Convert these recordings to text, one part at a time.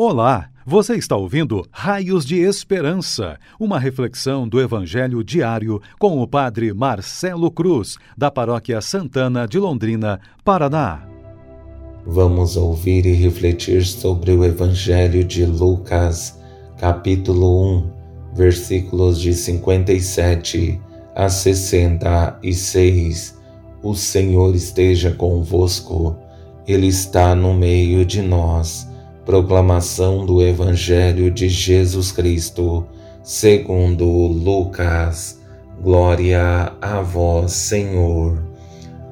Olá, você está ouvindo Raios de Esperança, uma reflexão do Evangelho diário com o Padre Marcelo Cruz, da Paróquia Santana de Londrina, Paraná. Vamos ouvir e refletir sobre o Evangelho de Lucas, capítulo 1, versículos de 57 a 66. O Senhor esteja convosco, Ele está no meio de nós Proclamação do Evangelho de Jesus Cristo, segundo Lucas. Glória a vós, Senhor.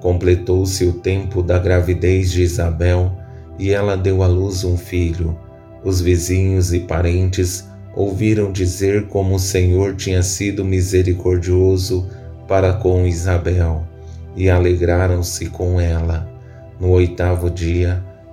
Completou-se o tempo da gravidez de Isabel e ela deu à luz um filho. Os vizinhos e parentes ouviram dizer como o Senhor tinha sido misericordioso para com Isabel e alegraram-se com ela. No oitavo dia,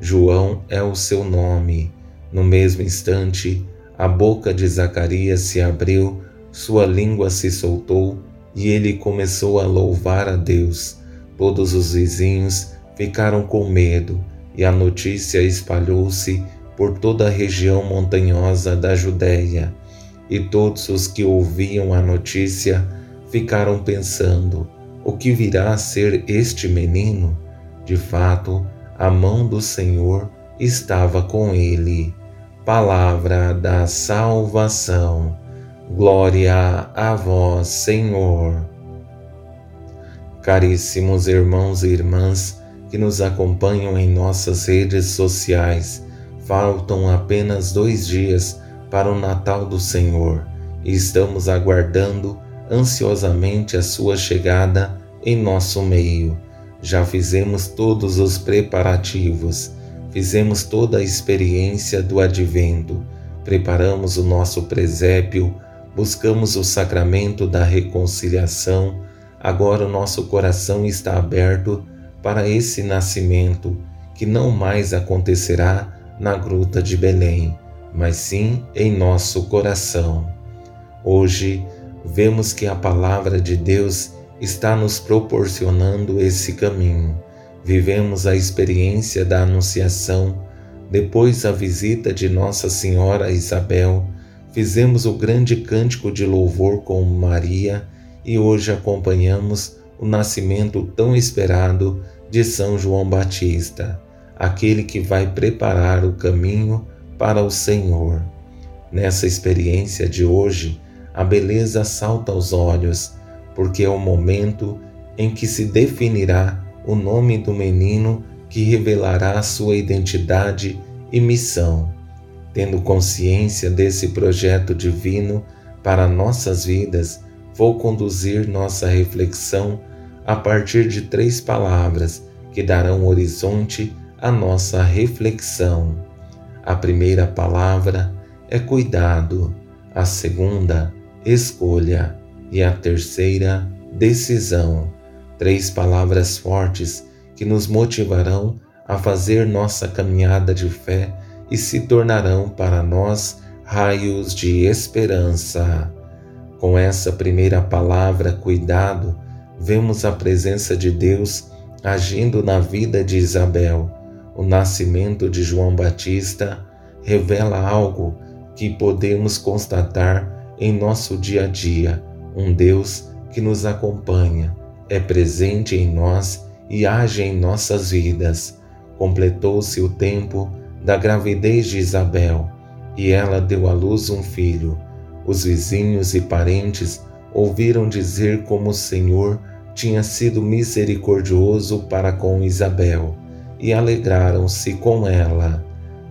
João é o seu nome. No mesmo instante, a boca de Zacarias se abriu, sua língua se soltou e ele começou a louvar a Deus. Todos os vizinhos ficaram com medo e a notícia espalhou-se por toda a região montanhosa da Judéia. E todos os que ouviam a notícia ficaram pensando: o que virá a ser este menino? De fato, a mão do Senhor estava com ele. Palavra da salvação. Glória a vós, Senhor. Caríssimos irmãos e irmãs que nos acompanham em nossas redes sociais, faltam apenas dois dias para o Natal do Senhor e estamos aguardando ansiosamente a sua chegada em nosso meio já fizemos todos os preparativos, fizemos toda a experiência do advento, preparamos o nosso presépio, buscamos o sacramento da reconciliação. Agora o nosso coração está aberto para esse nascimento que não mais acontecerá na gruta de Belém, mas sim em nosso coração. Hoje vemos que a palavra de Deus está nos proporcionando esse caminho. Vivemos a experiência da Anunciação, depois a visita de Nossa Senhora Isabel, fizemos o grande cântico de louvor com Maria e hoje acompanhamos o nascimento tão esperado de São João Batista, aquele que vai preparar o caminho para o Senhor. Nessa experiência de hoje, a beleza salta aos olhos porque é o momento em que se definirá o nome do menino que revelará sua identidade e missão. Tendo consciência desse projeto divino para nossas vidas, vou conduzir nossa reflexão a partir de três palavras que darão horizonte à nossa reflexão. A primeira palavra é cuidado, a segunda, escolha e a terceira, decisão. Três palavras fortes que nos motivarão a fazer nossa caminhada de fé e se tornarão para nós raios de esperança. Com essa primeira palavra, cuidado, vemos a presença de Deus agindo na vida de Isabel. O nascimento de João Batista revela algo que podemos constatar em nosso dia a dia um Deus que nos acompanha, é presente em nós e age em nossas vidas. Completou-se o tempo da gravidez de Isabel e ela deu à luz um filho. Os vizinhos e parentes ouviram dizer como o Senhor tinha sido misericordioso para com Isabel e alegraram-se com ela.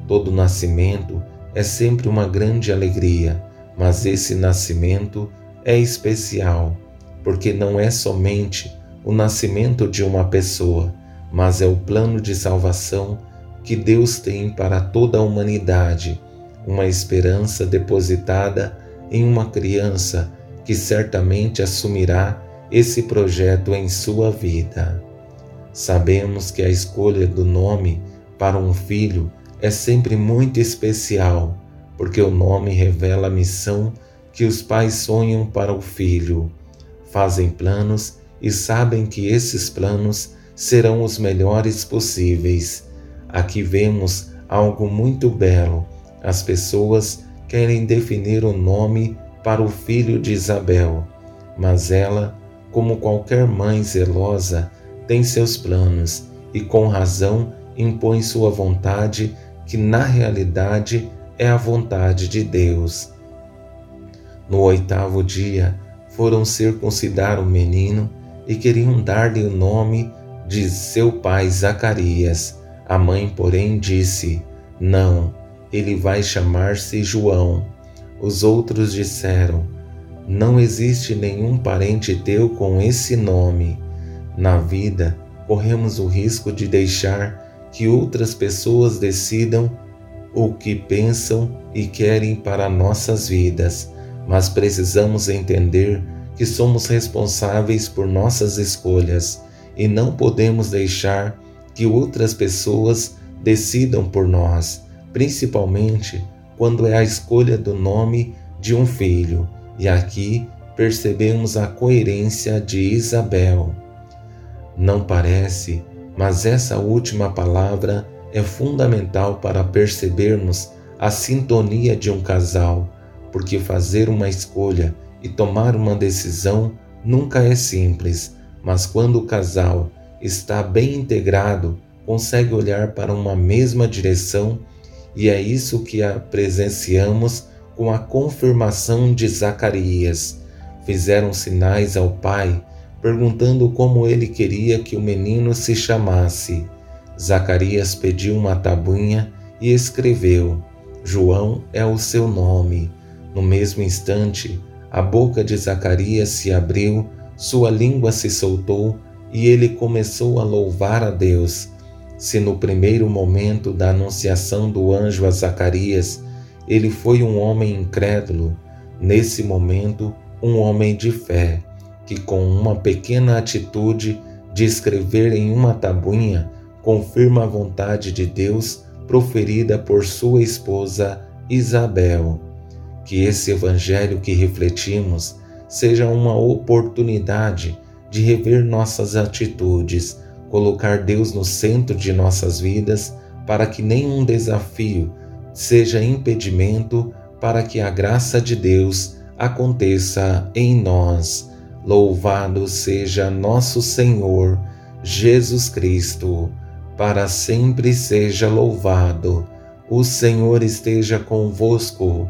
Todo nascimento é sempre uma grande alegria, mas esse nascimento é especial, porque não é somente o nascimento de uma pessoa, mas é o plano de salvação que Deus tem para toda a humanidade, uma esperança depositada em uma criança que certamente assumirá esse projeto em sua vida. Sabemos que a escolha do nome para um filho é sempre muito especial, porque o nome revela a missão que os pais sonham para o filho. Fazem planos e sabem que esses planos serão os melhores possíveis. Aqui vemos algo muito belo. As pessoas querem definir o nome para o filho de Isabel, mas ela, como qualquer mãe zelosa, tem seus planos e com razão impõe sua vontade, que na realidade é a vontade de Deus. No oitavo dia, foram circuncidar o menino e queriam dar-lhe o nome de seu pai Zacarias. A mãe, porém, disse: Não, ele vai chamar-se João. Os outros disseram: Não existe nenhum parente teu com esse nome. Na vida, corremos o risco de deixar que outras pessoas decidam o que pensam e querem para nossas vidas, mas precisamos entender que somos responsáveis por nossas escolhas e não podemos deixar que outras pessoas decidam por nós, principalmente quando é a escolha do nome de um filho. E aqui percebemos a coerência de Isabel. Não parece, mas essa última palavra é fundamental para percebermos a sintonia de um casal, porque fazer uma escolha e tomar uma decisão nunca é simples, mas quando o casal está bem integrado, consegue olhar para uma mesma direção e é isso que presenciamos com a confirmação de Zacarias. Fizeram sinais ao pai, perguntando como ele queria que o menino se chamasse. Zacarias pediu uma tabuinha e escreveu: João é o seu nome. No mesmo instante, a boca de Zacarias se abriu, sua língua se soltou e ele começou a louvar a Deus. Se no primeiro momento da anunciação do anjo a Zacarias ele foi um homem incrédulo, nesse momento, um homem de fé, que com uma pequena atitude de escrever em uma tabuinha confirma a vontade de Deus proferida por sua esposa Isabel. Que esse evangelho que refletimos seja uma oportunidade de rever nossas atitudes, colocar Deus no centro de nossas vidas, para que nenhum desafio seja impedimento para que a graça de Deus aconteça em nós. Louvado seja nosso Senhor Jesus Cristo para sempre seja louvado. O Senhor esteja convosco,